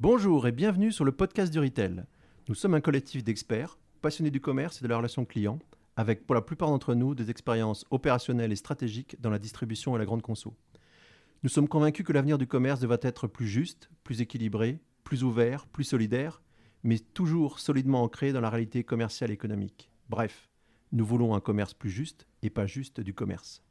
Bonjour et bienvenue sur le podcast du Retail. Nous sommes un collectif d'experts passionnés du commerce et de la relation client, avec pour la plupart d'entre nous des expériences opérationnelles et stratégiques dans la distribution et la grande conso. Nous sommes convaincus que l'avenir du commerce devra être plus juste, plus équilibré, plus ouvert, plus solidaire, mais toujours solidement ancré dans la réalité commerciale et économique. Bref, nous voulons un commerce plus juste et pas juste du commerce.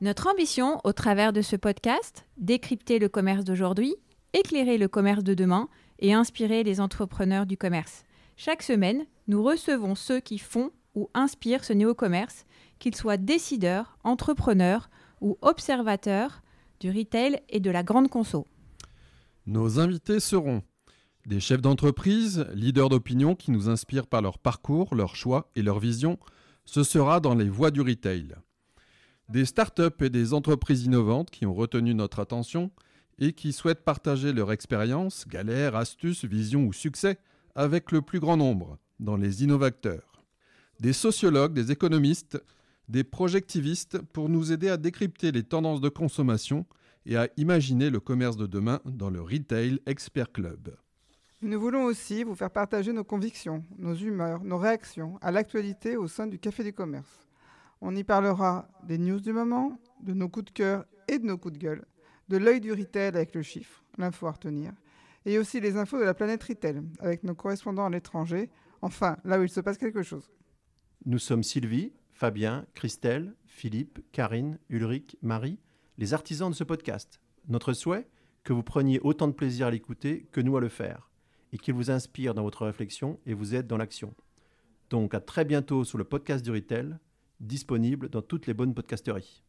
Notre ambition, au travers de ce podcast, décrypter le commerce d'aujourd'hui, éclairer le commerce de demain et inspirer les entrepreneurs du commerce. Chaque semaine, nous recevons ceux qui font ou inspirent ce néo-commerce, qu'ils soient décideurs, entrepreneurs ou observateurs du retail et de la grande conso. Nos invités seront des chefs d'entreprise, leaders d'opinion qui nous inspirent par leur parcours, leur choix et leur vision. Ce sera dans les voies du retail. Des startups et des entreprises innovantes qui ont retenu notre attention et qui souhaitent partager leur expérience, galères, astuces, visions ou succès avec le plus grand nombre dans les innovateurs. Des sociologues, des économistes, des projectivistes pour nous aider à décrypter les tendances de consommation et à imaginer le commerce de demain dans le Retail Expert Club. Nous voulons aussi vous faire partager nos convictions, nos humeurs, nos réactions à l'actualité au sein du Café du Commerce. On y parlera des news du moment, de nos coups de cœur et de nos coups de gueule, de l'œil du retail avec le chiffre, l'info à retenir, et aussi les infos de la planète retail avec nos correspondants à l'étranger, enfin là où il se passe quelque chose. Nous sommes Sylvie, Fabien, Christelle, Philippe, Karine, Ulrich, Marie, les artisans de ce podcast. Notre souhait Que vous preniez autant de plaisir à l'écouter que nous à le faire, et qu'il vous inspire dans votre réflexion et vous aide dans l'action. Donc à très bientôt sur le podcast du Retail, disponible dans toutes les bonnes podcasteries.